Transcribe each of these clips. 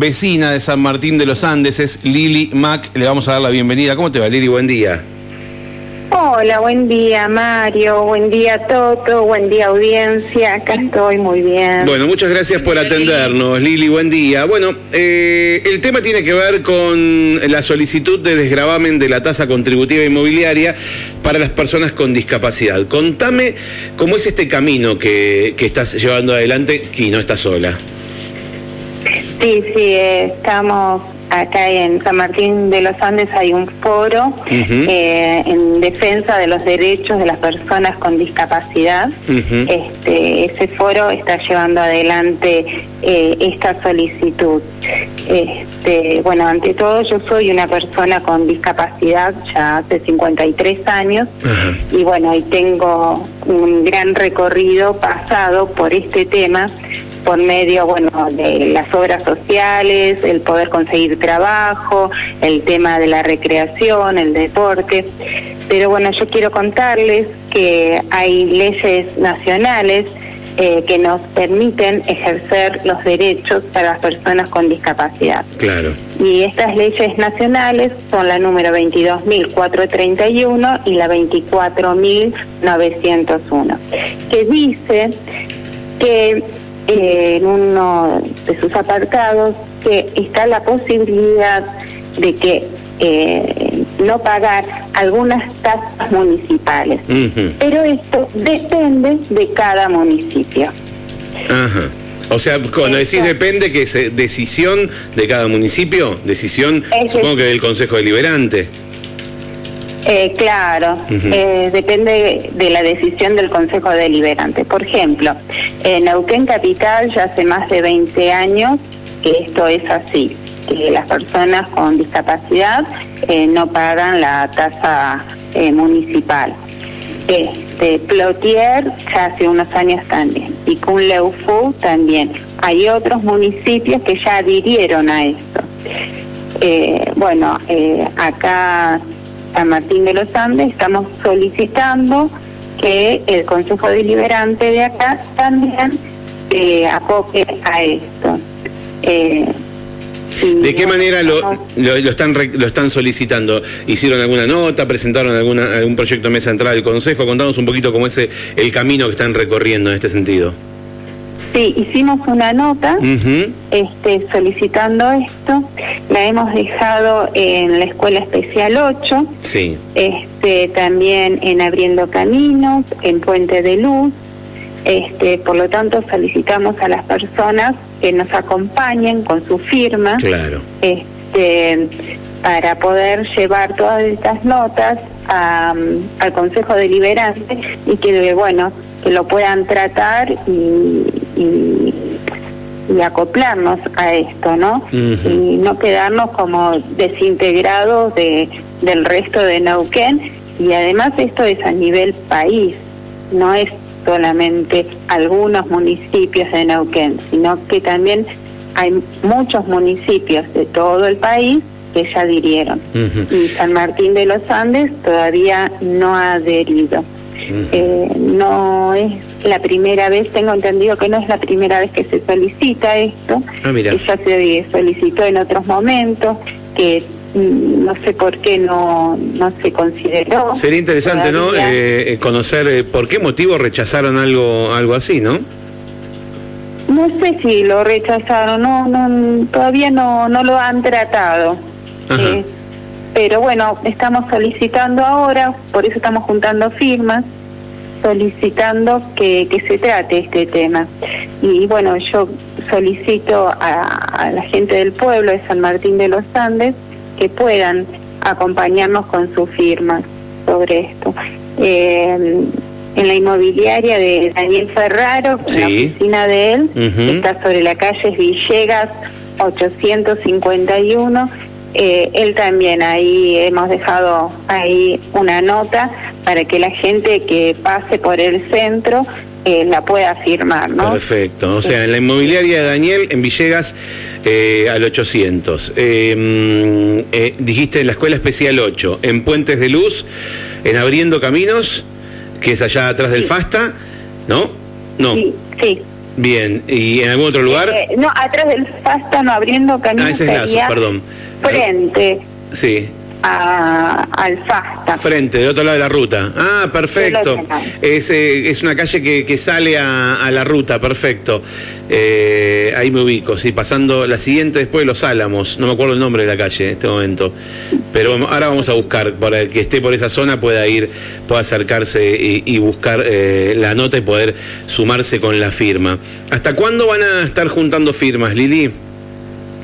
vecina de San Martín de los Andes, es Lili Mac. Le vamos a dar la bienvenida. ¿Cómo te va, Lili? Buen día. Hola, buen día Mario, buen día Toto, buen día audiencia, acá estoy muy bien. Bueno, muchas gracias por atendernos, Lili, buen día. Bueno, eh, el tema tiene que ver con la solicitud de desgravamen de la tasa contributiva inmobiliaria para las personas con discapacidad. Contame cómo es este camino que, que estás llevando adelante y no estás sola. Sí, sí, eh, estamos acá en San Martín de los Andes hay un foro eh, en defensa de los derechos de las personas con discapacidad. este, ese foro está llevando adelante eh, esta solicitud. Este, bueno, ante todo yo soy una persona con discapacidad ya hace 53 años y bueno, y tengo un gran recorrido pasado por este tema por medio, bueno, de las obras sociales, el poder conseguir trabajo, el tema de la recreación, el deporte. Pero bueno, yo quiero contarles que hay leyes nacionales eh, que nos permiten ejercer los derechos para las personas con discapacidad. Claro. Y estas leyes nacionales son la número 22.431 y la 24.901, que dice que en uno de sus apartados que está la posibilidad de que eh, no pagar algunas tasas municipales. Pero esto depende de cada municipio. Ajá. O sea, cuando decís depende, que es decisión de cada municipio, decisión, supongo que del Consejo Deliberante. Eh, claro, eh, depende de la decisión del Consejo Deliberante. Por ejemplo, en Neuquén Capital ya hace más de 20 años que esto es así, que las personas con discapacidad eh, no pagan la tasa municipal. Este, Plotier ya hace unos años también y Cunleufu también. Hay otros municipios que ya adhirieron a esto. bueno, acá San Martín de los Andes estamos solicitando que el Consejo Deliberante de acá también eh, acoge a esto. Eh, ¿De qué manera lo, lo, están lo están solicitando? ¿Hicieron alguna nota? ¿Presentaron alguna, algún proyecto de mesa entrada del Consejo? Contanos un poquito cómo es el camino que están recorriendo en este sentido. Sí, hicimos una nota este, solicitando esto, la hemos dejado en la Escuela Especial 8, sí. este, también en Abriendo Caminos, en Puente de Luz, este, por lo tanto solicitamos a las personas que nos acompañen con su firma claro. este, para poder llevar todas estas notas al Consejo Deliberante y que, bueno, que lo puedan tratar y, y, acoplarnos a esto, ¿no? Y no quedarnos como desintegrados de, del resto de Neuquén. Y además esto es a nivel país, no es solamente algunos municipios de Neuquén, sino que también hay muchos municipios de todo el país que ya adhirieron. Y San Martín de los Andes todavía no ha adherido. Eh, no es la primera vez, tengo entendido que no es la primera vez que se solicita esto, ah, ya se solicitó en otros momentos, que mm, no sé por qué no, no se consideró. Sería interesante, ¿no? Eh, conocer eh, por qué motivo rechazaron algo, algo así, ¿no? No sé si lo rechazaron, no, no todavía no, no lo han tratado. Eh, pero bueno, estamos solicitando ahora, por eso estamos juntando firmas solicitando que, que se trate este tema. Y bueno, yo solicito a, la gente del pueblo de San Martín de los Andes que puedan acompañarnos con su firma sobre esto. Eh, en la inmobiliaria de Daniel Ferraro, en la oficina de él, que está sobre la calle Villegas 851. Eh, él también ahí hemos dejado ahí una nota para que la gente que pase por el centro eh, la pueda firmar, ¿no? Perfecto. O sea, en la inmobiliaria de Daniel, en Villegas, eh, al 800. Eh, mm, dijiste en la Escuela Especial 8, en Puentes de Luz, en Abriendo Caminos, que es allá atrás del FASTA, ¿no? No. Sí, sí. Bien, ¿y en algún otro lugar? Eh, no, atrás del Fastano abriendo camino ah, ese es Lazo, perdón. Frente. Sí, a, al FASTA. Frente, del otro lado de la ruta. Ah, perfecto. Es, eh, es una calle que, que sale a, a, la ruta, perfecto. Eh, ahí me ubico, sí, pasando la siguiente después de Los Álamos. No me acuerdo el nombre de la calle en este momento. Pero ahora vamos a buscar, para que esté por esa zona pueda ir, pueda acercarse y, y buscar eh, la nota y poder sumarse con la firma. ¿Hasta cuándo van a estar juntando firmas, Lili?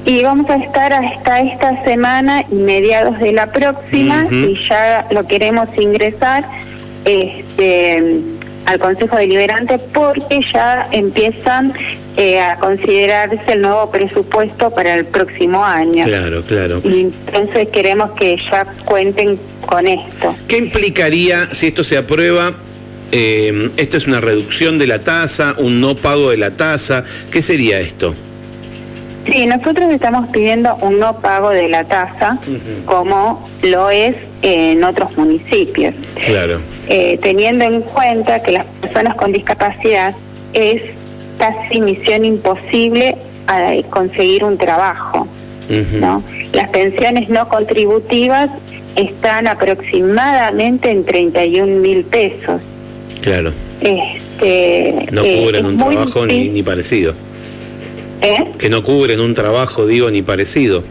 Y vamos a estar hasta esta semana y mediados de la próxima y ya lo queremos ingresar este, al Consejo Deliberante porque ya empiezan eh, a considerarse el nuevo presupuesto para el próximo año. Claro, claro. Y entonces queremos que ya cuenten con esto. ¿Qué implicaría si esto se aprueba? Eh, ¿Esto es una reducción de la tasa, un no pago de la tasa? ¿Qué sería esto? Sí, nosotros estamos pidiendo un no pago de la tasa, como lo es en otros municipios. Claro. Eh, teniendo en cuenta que las personas con discapacidad es casi misión imposible a conseguir un trabajo. ¿no? Las pensiones no contributivas están aproximadamente en 31 mil pesos. Claro. Este, no cubren eh, un trabajo ni, ni parecido. ¿Eh? Que no cubren un trabajo, digo, ni parecido.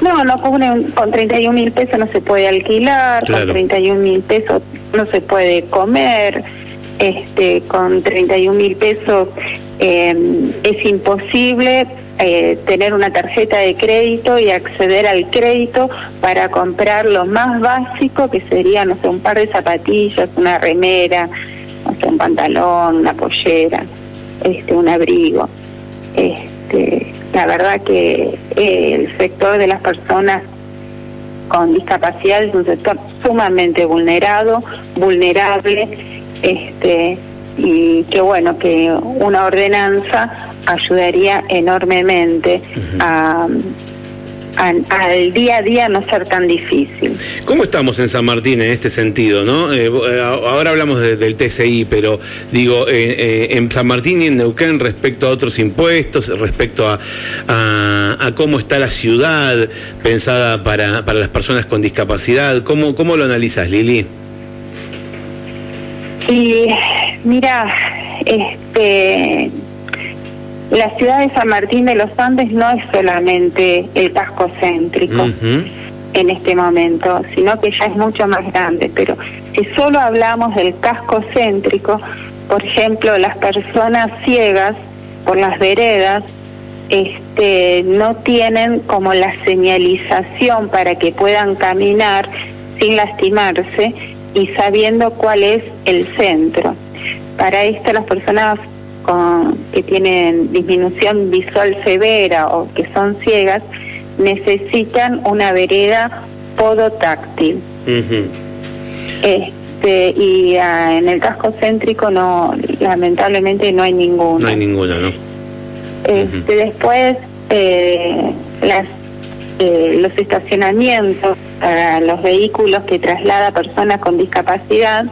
No, no cubren, con 31 mil pesos no se puede alquilar, con 31 mil pesos no se puede comer, este, con 31 mil pesos em, es imposible eh, tener una tarjeta de crédito y acceder al crédito para comprar lo más básico que sería, no sé, un par de zapatillas, una remera, no sé, un pantalón, una pollera, este, un abrigo. Este, la verdad que eh, el sector de las personas con discapacidad es un sector sumamente vulnerado, vulnerable, este, y que bueno, que una ordenanza ayudaría enormemente a al, día a día no ser tan difícil. ¿Cómo estamos en San Martín en este sentido? ¿no? Eh, eh, ahora hablamos del TCI, pero digo, eh, en San Martín y en Neuquén respecto a otros impuestos, respecto a, a, cómo está la ciudad pensada para, para las personas con discapacidad, ¿cómo, cómo lo analizas, Lili? Y mira, este la ciudad de San Martín de los Andes no es solamente el casco céntrico en este momento, sino que ya es mucho más grande. Pero si solo hablamos del casco céntrico, por ejemplo, las personas ciegas por las veredas este, no tienen como la señalización para que puedan caminar sin lastimarse y sabiendo cuál es el centro. Para esto las personas con, que tienen disminución visual severa o que son ciegas necesitan una vereda podotáctil. Este, y ah, en el casco céntrico no, lamentablemente no hay ninguna. No hay ninguna, ¿no? Este, Después, eh, las, eh, los estacionamientos para los vehículos que traslada personas con discapacidad,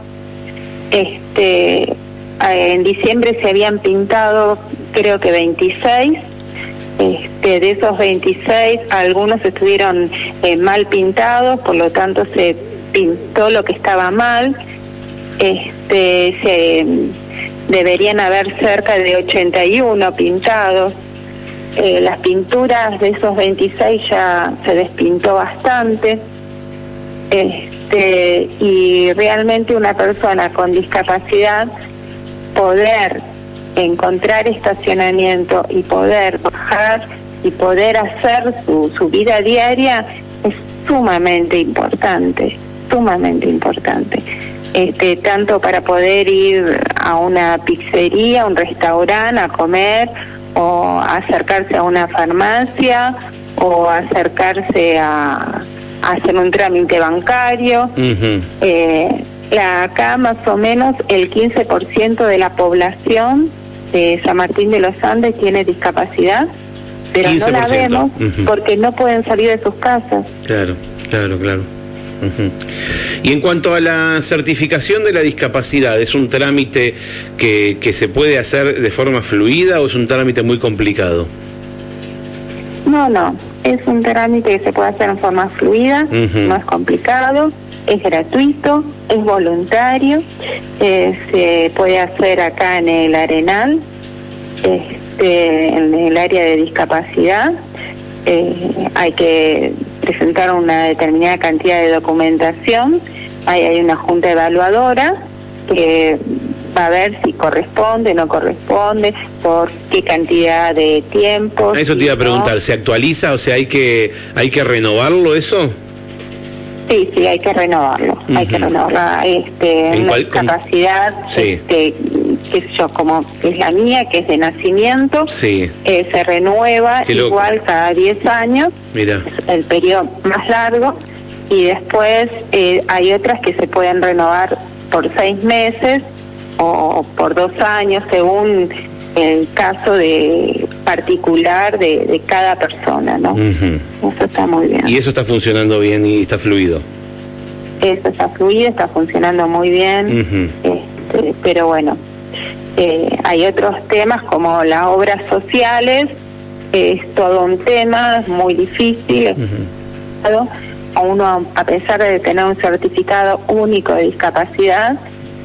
este, en diciembre se habían pintado creo que 26. Este, de esos 26, algunos estuvieron eh, mal pintados, por lo tanto se pintó lo que estaba mal. Este, se, deberían haber cerca de 81 pintados. Eh, las pinturas de esos 26 ya se despintó bastante. Este, y realmente una persona con discapacidad poder encontrar estacionamiento y poder bajar y poder hacer su, su vida diaria es sumamente importante, sumamente importante. Este, tanto para poder ir a una pizzería, un restaurante a comer o acercarse a una farmacia o acercarse a, hacer un trámite bancario. Acá más o menos el 15% de la población de San Martín de los Andes tiene discapacidad, pero no la vemos porque no pueden salir de sus casas. Claro, claro, claro. Y en cuanto a la certificación de la discapacidad, ¿es un trámite que, que se puede hacer de forma fluida o es un trámite muy complicado? No, no, es un trámite que se puede hacer en forma fluida, no es complicado, es gratuito, es voluntario, eh, se puede hacer acá en el Arenal, este, en el área de discapacidad. Eh, hay que presentar una determinada cantidad de documentación, hay, hay una junta evaluadora que va a ver si corresponde, no corresponde, por qué cantidad de tiempo. Eso te iba a preguntar, ¿se actualiza? O sea, ¿hay que, hay que renovarlo eso? Sí, sí, hay que renovarlo, hay que renovarlo. Este, ¿En una capacidad, este, qué sé yo, como es la mía, que es de nacimiento, sí. Eh, se renueva igual cada 10 años, Mira. el periodo más largo, y después eh, hay otras que se pueden renovar por seis meses o por dos años, según el caso de particular de, cada persona, ¿no? Eso está muy bien. Y eso está funcionando bien y está fluido. Eso está fluido, está funcionando muy bien, este, pero bueno, eh, hay otros temas como las obras sociales, es todo un tema muy difícil. A uno, a pesar de tener un certificado único de discapacidad,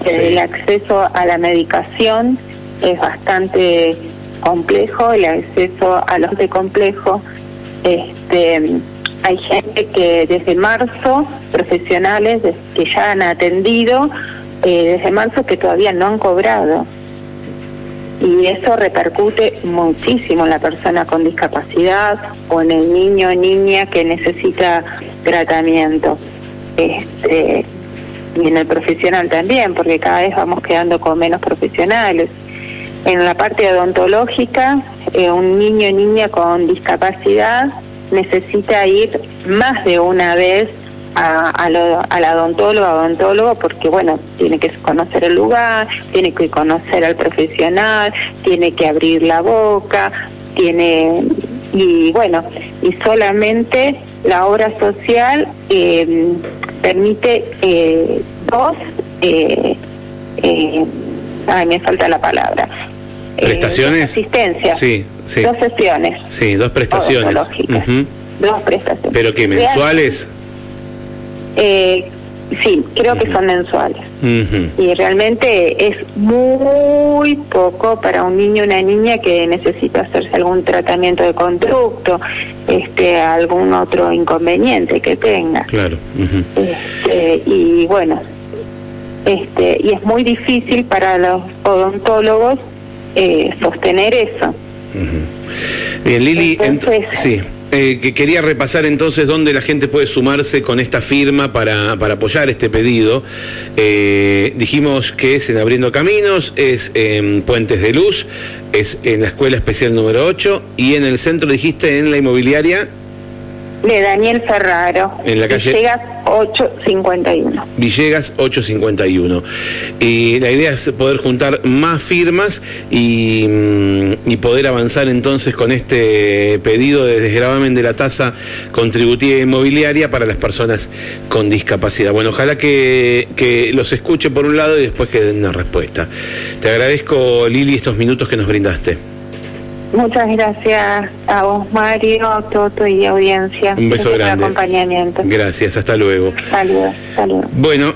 el acceso a la medicación es bastante complejo, el acceso a los de complejo. Este, hay gente que desde marzo, profesionales que ya han atendido, eh, desde marzo que todavía no han cobrado. Y eso repercute muchísimo en la persona con discapacidad o en el niño o niña que necesita tratamiento. Este, y en el profesional también, porque cada vez vamos quedando con menos profesionales. En la parte odontológica, eh, un niño o niña con discapacidad necesita ir más de una vez a, a al odontólogo, odontólogo, porque bueno, tiene que conocer el lugar, tiene que conocer al profesional, tiene que abrir la boca, tiene y bueno, y solamente la obra social eh, permite eh, dos, eh, eh, ay, me falta la palabra. Eh, ¿Prestaciones? asistencia. Sí, sí. Dos sesiones. Sí, dos prestaciones. Dos prestaciones. ¿Pero qué, mensuales? Eh, Sí, creo que son mensuales. Y realmente es muy poco para un niño o una niña que necesita hacerse algún tratamiento de conducto, este, algún otro inconveniente que tenga. Claro. este, y bueno, este, y es muy difícil para los odontólogos eh, sostener eso. Bien, Lili, entonces, sí. Eh, que quería repasar entonces dónde la gente puede sumarse con esta firma para, para apoyar este pedido. Eh, dijimos que es en Abriendo Caminos, es en Puentes de Luz, es en la Escuela Especial número 8 y en el centro dijiste en la inmobiliaria de Daniel Ferraro. En la calle. Villegas 851. Villegas 851. Y la idea es poder juntar más firmas y, mm, y poder avanzar entonces con este pedido de desgravamen de la tasa contributiva inmobiliaria para las personas con discapacidad. Bueno, ojalá que, que los escuche por un lado y después que den una respuesta. Te agradezco, Lili, estos minutos que nos brindaste. Muchas gracias a vos, Mario, a Toto y audiencia. Un beso grande. acompañamiento. Gracias, hasta luego. Saludos, saludos. Bueno.